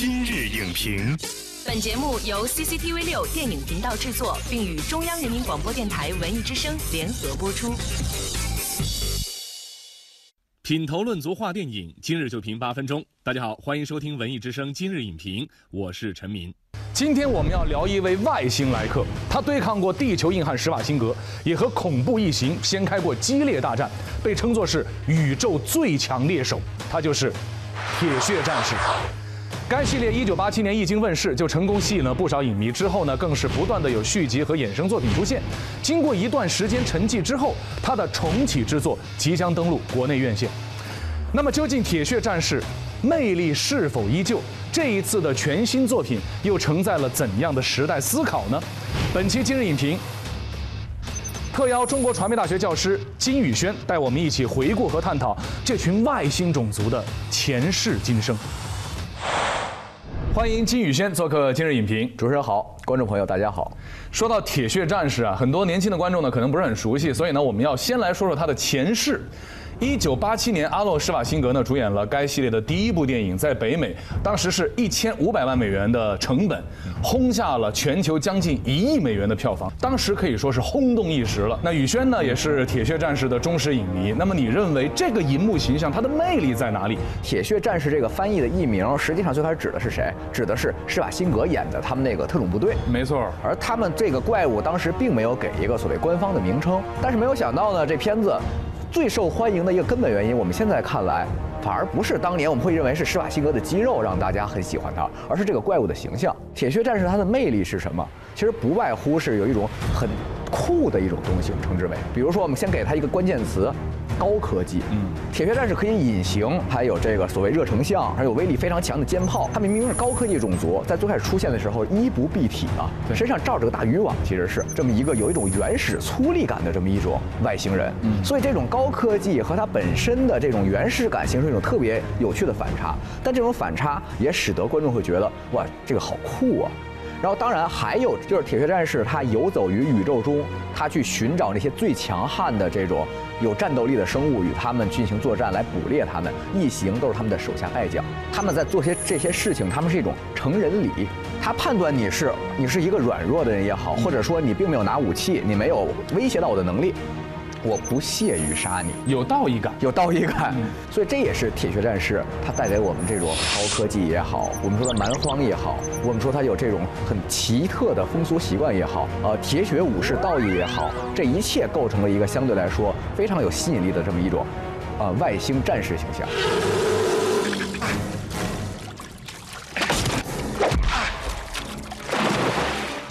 今日影评，本节目由 CCTV 六电影频道制作，并与中央人民广播电台文艺之声联合播出。品头论足话电影，今日就评八分钟。大家好，欢迎收听文艺之声今日影评，我是陈明。今天我们要聊一位外星来客，他对抗过地球硬汉施瓦辛格，也和恐怖异形掀开过激烈大战，被称作是宇宙最强猎手。他就是铁血战士。该系列一九八七年一经问世，就成功吸引了不少影迷。之后呢，更是不断的有续集和衍生作品出现。经过一段时间沉寂之后，他的重启之作即将登陆国内院线。那么，究竟铁血战士魅力是否依旧？这一次的全新作品又承载了怎样的时代思考呢？本期今日影评特邀中国传媒大学教师金宇轩，带我们一起回顾和探讨这群外星种族的前世今生。欢迎金宇轩做客今日影评。主持人好，观众朋友大家好。说到铁血战士啊，很多年轻的观众呢可能不是很熟悉，所以呢我们要先来说说他的前世。一九八七年，阿诺施瓦辛格呢主演了该系列的第一部电影，在北美当时是一千五百万美元的成本，轰下了全球将近一亿美元的票房，当时可以说是轰动一时了。那宇轩呢也是铁血战士的忠实影迷，那么你认为这个银幕形象它的魅力在哪里？铁血战士这个翻译的译名，实际上最开始指的是谁？指的是施瓦辛格演的他们那个特种部队。没错，而他们这个怪物当时并没有给一个所谓官方的名称，但是没有想到呢，这片子。最受欢迎的一个根本原因，我们现在看来，反而不是当年我们会认为是施瓦辛格的肌肉让大家很喜欢他，而是这个怪物的形象。铁血战士它的魅力是什么？其实不外乎是有一种很酷的一种东西，我们称之为，比如说我们先给他一个关键词。高科技，嗯，铁血战士可以隐形，还有这个所谓热成像，还有威力非常强的肩炮。它们明明是高科技种族，在最开始出现的时候衣不蔽体啊，身上罩着个大渔网，其实是这么一个有一种原始粗粝感的这么一种外星人。嗯，所以这种高科技和它本身的这种原始感形成一种特别有趣的反差。但这种反差也使得观众会觉得，哇，这个好酷啊！然后当然还有就是铁血战士，他游走于宇宙中，他去寻找那些最强悍的这种。有战斗力的生物与他们进行作战，来捕猎他们，异形都是他们的手下败将。他们在做些这些事情，他们是一种成人礼。他判断你是你是一个软弱的人也好，或者说你并没有拿武器，你没有威胁到我的能力。我不屑于杀你，有道义感，有道义感，所以这也是铁血战士它带给我们这种高科技也好，我们说的蛮荒也好，我们说它有这种很奇特的风俗习惯也好，呃，铁血武士道义也好，这一切构成了一个相对来说非常有吸引力的这么一种，呃，外星战士形象。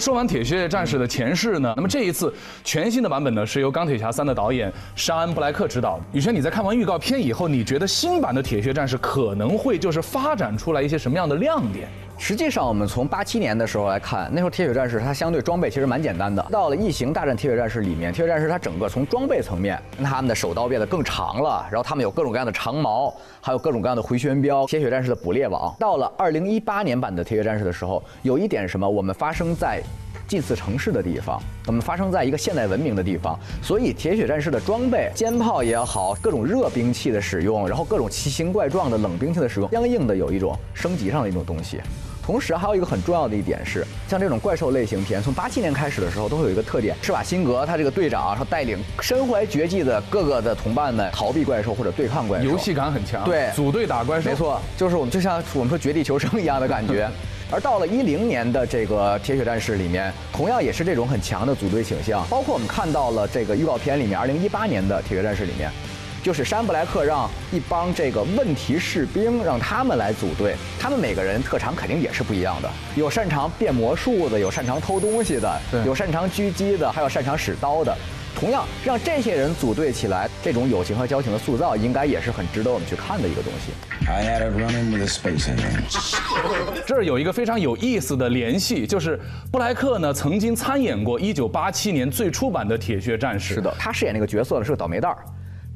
说完《铁血战士》的前世呢，那么这一次全新的版本呢，是由《钢铁侠三》的导演沙恩·布莱克执导。宇轩，你在看完预告片以后，你觉得新版的《铁血战士》可能会就是发展出来一些什么样的亮点？实际上，我们从八七年的时候来看，那时候铁血战士它相对装备其实蛮简单的。到了《异形大战铁血战士》里面，铁血战士它整个从装备层面，他们的手刀变得更长了，然后他们有各种各样的长矛，还有各种各样的回旋镖，铁血战士的捕猎网。到了二零一八年版的铁血战士的时候，有一点什么，我们发生在近似城市的地方，我们发生在一个现代文明的地方，所以铁血战士的装备，肩炮也好，各种热兵器的使用，然后各种奇形怪状的冷兵器的使用，相应的有一种升级上的一种东西。同时还有一个很重要的一点是，像这种怪兽类型片，从八七年开始的时候，都会有一个特点：施瓦辛格他这个队长，他带领身怀绝技的各个的同伴们逃避怪兽或者对抗怪兽，游戏感很强。对，组队打怪兽，没错，就是我们就像我们说绝地求生一样的感觉。而到了一零年的这个铁血战士里面，同样也是这种很强的组队倾向，包括我们看到了这个预告片里面，二零一八年的铁血战士里面。就是山布莱克让一帮这个问题士兵让他们来组队，他们每个人特长肯定也是不一样的，有擅长变魔术的，有擅长偷东西的，有擅长狙击的，还有擅长使刀的。同样，让这些人组队起来，这种友情和交情的塑造，应该也是很值得我们去看的一个东西。这儿有一个非常有意思的联系，就是布莱克呢曾经参演过1987年最初版的《铁血战士》。是的，他饰演那个角色呢是个倒霉蛋儿。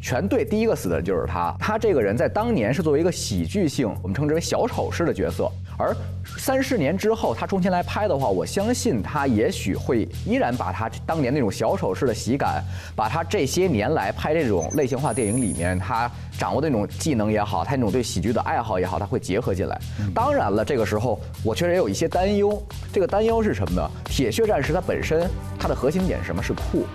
全队第一个死的就是他。他这个人在当年是作为一个喜剧性，我们称之为小丑式的角色，而三十年之后他重新来拍的话，我相信他也许会依然把他当年那种小丑式的喜感，把他这些年来拍这种类型化电影里面他掌握的那种技能也好，他那种对喜剧的爱好也好，他会结合进来。当然了，这个时候我确实也有一些担忧。这个担忧是什么呢？铁血战士它本身它的核心点是什么？是酷，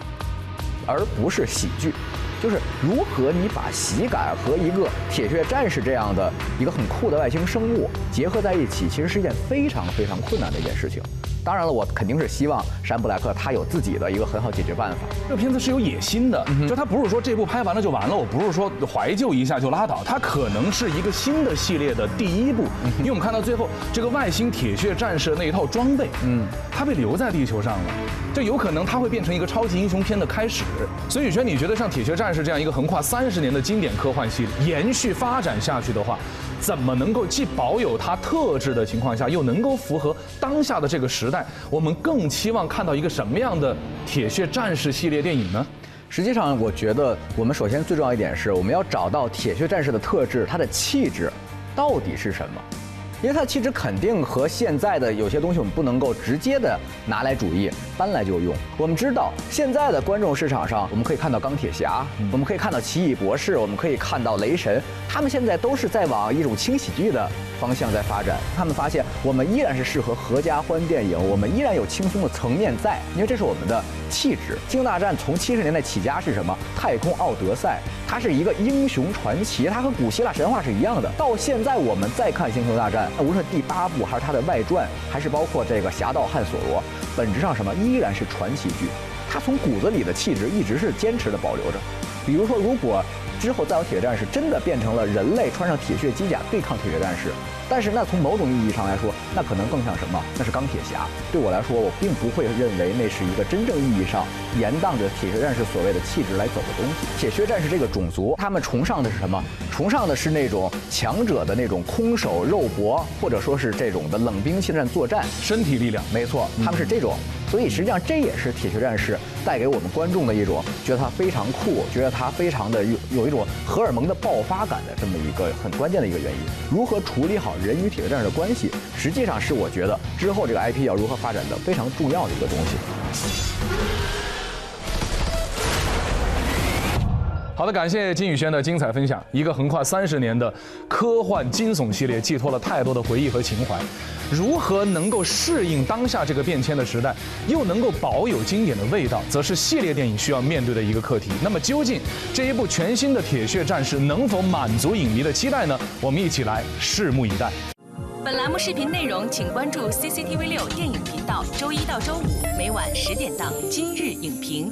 而不是喜剧。就是如何你把喜感和一个铁血战士这样的一个很酷的外星生物结合在一起，其实是一件非常非常困难的一件事情。当然了，我肯定是希望山布莱克他有自己的一个很好解决办法。这个片子是有野心的，就他不是说这部拍完了就完了，我不是说怀旧一下就拉倒，它可能是一个新的系列的第一部。因为我们看到最后这个外星铁血战士那一套装备，嗯，它被留在地球上了，就有可能它会变成一个超级英雄片的开始。所以，宇轩，你觉得像铁血战士这样一个横跨三十年的经典科幻系列延续发展下去的话？怎么能够既保有它特质的情况下，又能够符合当下的这个时代？我们更期望看到一个什么样的铁血战士系列电影呢？实际上，我觉得我们首先最重要一点是，我们要找到铁血战士的特质，它的气质到底是什么？因为它气质肯定和现在的有些东西我们不能够直接的拿来主义搬来就用。我们知道现在的观众市场上，我们可以看到钢铁侠，我们可以看到奇异博士，我们可以看到雷神，他们现在都是在往一种轻喜剧的方向在发展。他们发现我们依然是适合合家欢电影，我们依然有轻松的层面在，因为这是我们的气质。星球大战从七十年代起家是什么？太空奥德赛，它是一个英雄传奇，它和古希腊神话是一样的。到现在我们再看星球大战。无论第八部还是它的外传，还是包括这个《侠盗汉索罗》，本质上什么依然是传奇剧，它从骨子里的气质一直是坚持的保留着。比如说，如果之后再有铁血战士真的变成了人类穿上铁血机甲对抗铁血战士。但是那从某种意义上来说，那可能更像什么？那是钢铁侠。对我来说，我并不会认为那是一个真正意义上延宕着铁血战士所谓的气质来走的东西。铁血战士这个种族，他们崇尚的是什么？崇尚的是那种强者的那种空手肉搏，或者说是这种的冷兵器战作战，身体力量。没错，他们是这种。所以实际上这也是铁血战士带给我们观众的一种觉得他非常酷，觉得他非常的有有一种荷尔蒙的爆发感的这么一个很关键的一个原因。如何处理好？人与铁血战士的关系，实际上是我觉得之后这个 IP 要如何发展的非常重要的一个东西。好的，感谢金宇轩的精彩分享。一个横跨三十年的科幻惊悚系列，寄托了太多的回忆和情怀。如何能够适应当下这个变迁的时代，又能够保有经典的味道，则是系列电影需要面对的一个课题。那么，究竟这一部全新的《铁血战士》能否满足影迷的期待呢？我们一起来拭目以待。本栏目视频内容，请关注 CCTV 六电影频道，周一到周五每晚十点档《今日影评》。